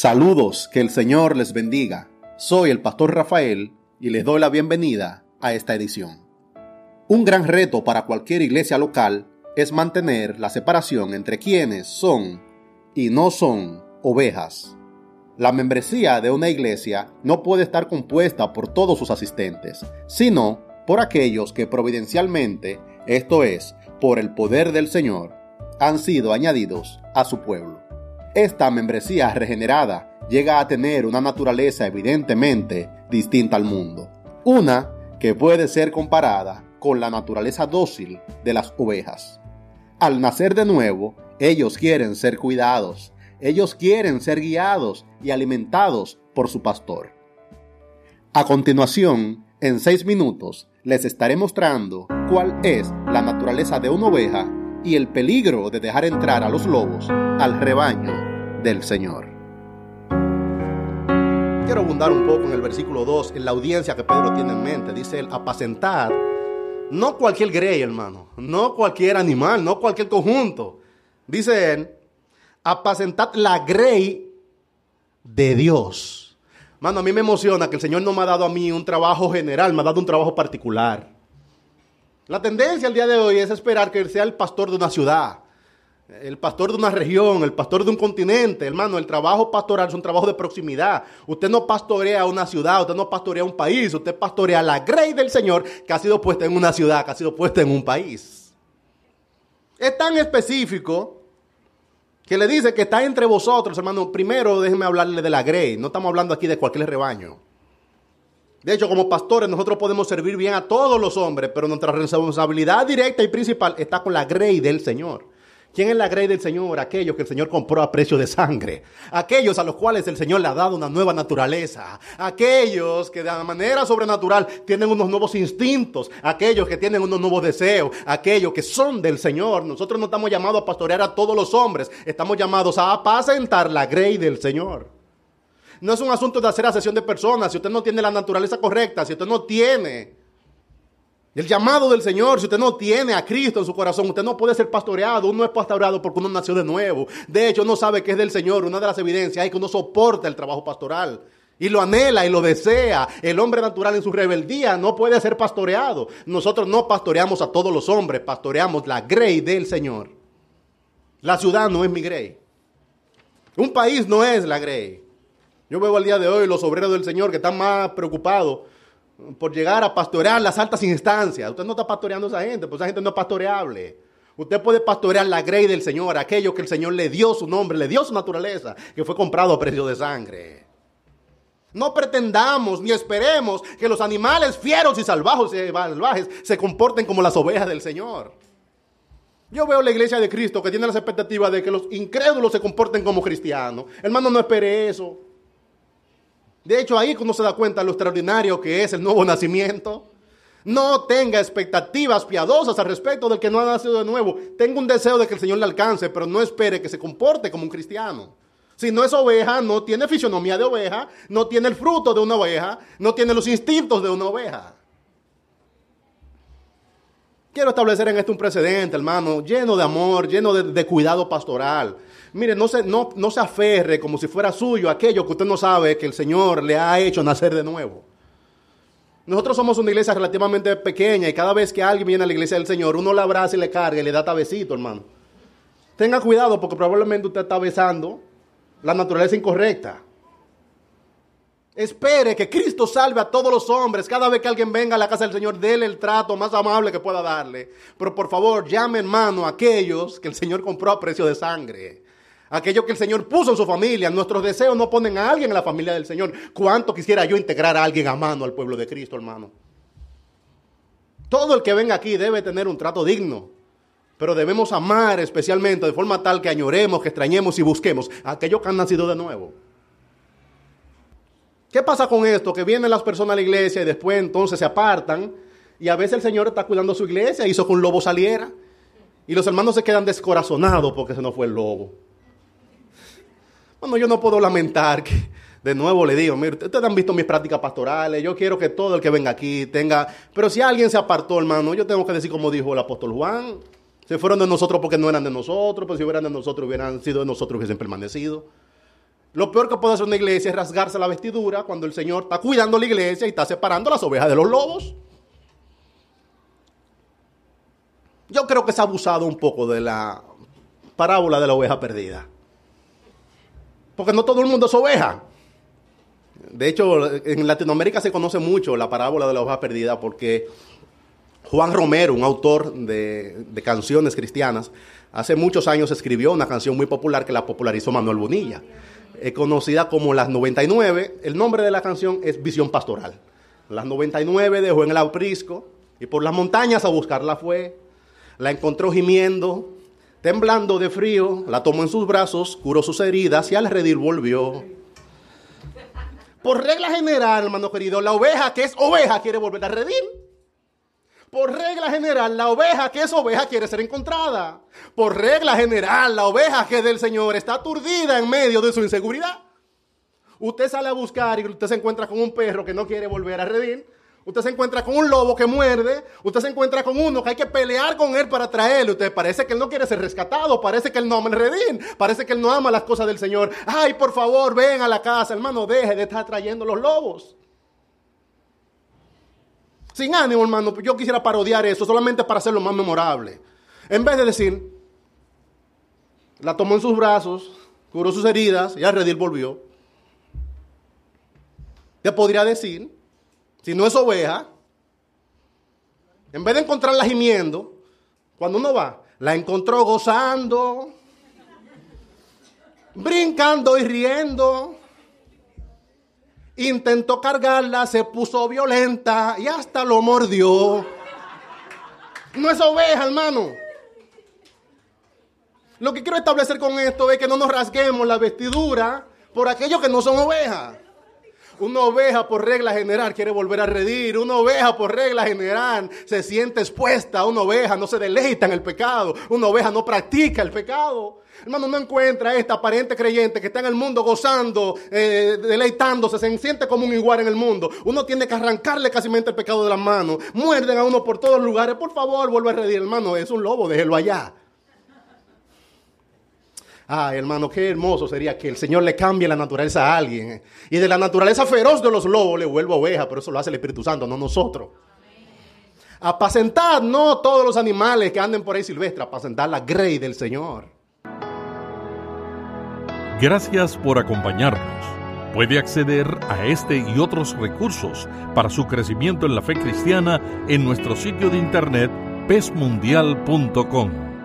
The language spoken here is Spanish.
Saludos, que el Señor les bendiga. Soy el pastor Rafael y les doy la bienvenida a esta edición. Un gran reto para cualquier iglesia local es mantener la separación entre quienes son y no son ovejas. La membresía de una iglesia no puede estar compuesta por todos sus asistentes, sino por aquellos que providencialmente, esto es, por el poder del Señor, han sido añadidos a su pueblo. Esta membresía regenerada llega a tener una naturaleza evidentemente distinta al mundo. Una que puede ser comparada con la naturaleza dócil de las ovejas. Al nacer de nuevo, ellos quieren ser cuidados, ellos quieren ser guiados y alimentados por su pastor. A continuación, en seis minutos, les estaré mostrando cuál es la naturaleza de una oveja y el peligro de dejar entrar a los lobos al rebaño del Señor. Quiero abundar un poco en el versículo 2, en la audiencia que Pedro tiene en mente. Dice el apacentar, no cualquier grey, hermano, no cualquier animal, no cualquier conjunto. Dice él, apacentad la grey de Dios. Mano, a mí me emociona que el Señor no me ha dado a mí un trabajo general, me ha dado un trabajo particular. La tendencia al día de hoy es esperar que él sea el pastor de una ciudad, el pastor de una región, el pastor de un continente. Hermano, el trabajo pastoral es un trabajo de proximidad. Usted no pastorea una ciudad, usted no pastorea un país, usted pastorea la grey del Señor que ha sido puesta en una ciudad, que ha sido puesta en un país. Es tan específico que le dice que está entre vosotros, hermano. Primero déjenme hablarle de la grey. No estamos hablando aquí de cualquier rebaño. De hecho, como pastores nosotros podemos servir bien a todos los hombres, pero nuestra responsabilidad directa y principal está con la grey del Señor. ¿Quién es la grey del Señor? Aquellos que el Señor compró a precio de sangre. Aquellos a los cuales el Señor le ha dado una nueva naturaleza. Aquellos que de manera sobrenatural tienen unos nuevos instintos. Aquellos que tienen unos nuevos deseos. Aquellos que son del Señor. Nosotros no estamos llamados a pastorear a todos los hombres. Estamos llamados a apacentar la grey del Señor. No es un asunto de hacer asesión de personas. Si usted no tiene la naturaleza correcta, si usted no tiene el llamado del Señor, si usted no tiene a Cristo en su corazón, usted no puede ser pastoreado. Uno es pastoreado porque uno nació de nuevo. De hecho, no sabe que es del Señor. Una de las evidencias es que uno soporta el trabajo pastoral. Y lo anhela y lo desea. El hombre natural en su rebeldía no puede ser pastoreado. Nosotros no pastoreamos a todos los hombres, pastoreamos la grey del Señor. La ciudad no es mi grey. Un país no es la grey. Yo veo al día de hoy los obreros del Señor que están más preocupados por llegar a pastorear las altas instancias. Usted no está pastoreando a esa gente, pues esa gente no es pastoreable. Usted puede pastorear la grey del Señor, aquello que el Señor le dio su nombre, le dio su naturaleza, que fue comprado a precio de sangre. No pretendamos ni esperemos que los animales fieros y salvajes, salvajes se comporten como las ovejas del Señor. Yo veo la iglesia de Cristo que tiene las expectativas de que los incrédulos se comporten como cristianos. Hermano, no espere eso. De hecho, ahí uno se da cuenta de lo extraordinario que es el nuevo nacimiento. No tenga expectativas piadosas al respecto del que no ha nacido de nuevo. Tenga un deseo de que el Señor le alcance, pero no espere que se comporte como un cristiano. Si no es oveja, no tiene fisionomía de oveja, no tiene el fruto de una oveja, no tiene los instintos de una oveja. Quiero establecer en esto un precedente, hermano, lleno de amor, lleno de, cuidado pastoral. Mire, no se, no, no se aferre como si fuera suyo aquello que usted no sabe que el Señor le ha hecho nacer de nuevo. Nosotros somos una iglesia relativamente pequeña y cada vez que alguien viene a la iglesia del Señor, uno le abraza y le carga y le da tabecito, hermano. Tenga cuidado porque probablemente usted está besando la naturaleza incorrecta. Espere que Cristo salve a todos los hombres. Cada vez que alguien venga a la casa del Señor, déle el trato más amable que pueda darle. Pero por favor, llame hermano a aquellos que el Señor compró a precio de sangre aquello que el Señor puso en su familia. Nuestros deseos no ponen a alguien en la familia del Señor. ¿Cuánto quisiera yo integrar a alguien a mano al pueblo de Cristo, hermano? Todo el que venga aquí debe tener un trato digno, pero debemos amar especialmente de forma tal que añoremos, que extrañemos y busquemos a aquellos que han nacido de nuevo. ¿Qué pasa con esto? Que vienen las personas a la iglesia y después entonces se apartan y a veces el Señor está cuidando su iglesia, hizo que un lobo saliera y los hermanos se quedan descorazonados porque se nos fue el lobo. Bueno, yo no puedo lamentar que, de nuevo le digo, mire, ustedes han visto mis prácticas pastorales, yo quiero que todo el que venga aquí tenga, pero si alguien se apartó, hermano, yo tengo que decir como dijo el apóstol Juan, se fueron de nosotros porque no eran de nosotros, pues si hubieran de nosotros hubieran sido de nosotros hubiesen permanecido. Lo peor que puede hacer una iglesia es rasgarse la vestidura cuando el Señor está cuidando la iglesia y está separando las ovejas de los lobos. Yo creo que se ha abusado un poco de la parábola de la oveja perdida. Porque no todo el mundo es oveja. De hecho, en Latinoamérica se conoce mucho la parábola de la oveja perdida porque Juan Romero, un autor de, canciones cristianas, hace muchos años escribió una canción muy popular que la popularizó Manuel Bonilla, eh, conocida como Las 99. El nombre de la canción es Visión Pastoral. Las 99 dejó en el aprisco y por las montañas a buscarla fue. La encontró gimiendo, temblando de frío, la tomó en sus brazos, curó sus heridas y al redil volvió. Por regla general, hermano querido, la oveja que es oveja quiere volver a redil. Por regla general, la oveja que es oveja quiere ser encontrada. Por regla general, la oveja que es del Señor está aturdida en medio de su inseguridad. Usted sale a buscar y usted se encuentra con un perro que no quiere volver a redil. Usted se encuentra con un lobo que muerde. Usted se encuentra con uno que hay que pelear con él para traerle. Usted parece que él no quiere ser rescatado. Parece que él no ama el redín. Parece que él no ama las cosas del Señor. Ay, por favor, ven a la casa, hermano. Deje de estar trayendo los lobos. Sin ánimo, hermano. Yo quisiera parodiar eso solamente para hacerlo más memorable. En vez de decir, la tomó en sus brazos, curó sus heridas y al redil volvió. Te podría decir, si no es oveja, en vez de encontrarla gimiendo, cuando uno va, la encontró gozando, brincando y riendo. Intentó cargarla, se puso violenta y hasta lo mordió. No es oveja, hermano. Lo que quiero establecer con esto es que no nos rasguemos la vestidura por aquellos que no son ovejas. Una oveja por regla general quiere volver a redir. Una oveja por regla general se siente expuesta. Una oveja no se deleita en el pecado. Una oveja no practica el pecado. Hermano, no encuentra esta aparente creyente que está en el mundo gozando, eh, deleitándose, se siente como un igual en el mundo. Uno tiene que arrancarle casi el pecado de las manos. Muerden a uno por todos lugares. Por favor, vuelve a redir, hermano. Es un lobo, déjelo allá. Ay, hermano, qué hermoso sería que el Señor le cambie la naturaleza a alguien. Y de la naturaleza feroz de los lobos le vuelva oveja, pero eso lo hace el Espíritu Santo, no nosotros. Apacentad no todos los animales que anden por ahí silvestres, apacentad la grey del Señor. Gracias por acompañarnos. Puede acceder a este y otros recursos para su crecimiento en la fe cristiana en nuestro sitio de internet pesmundial.com.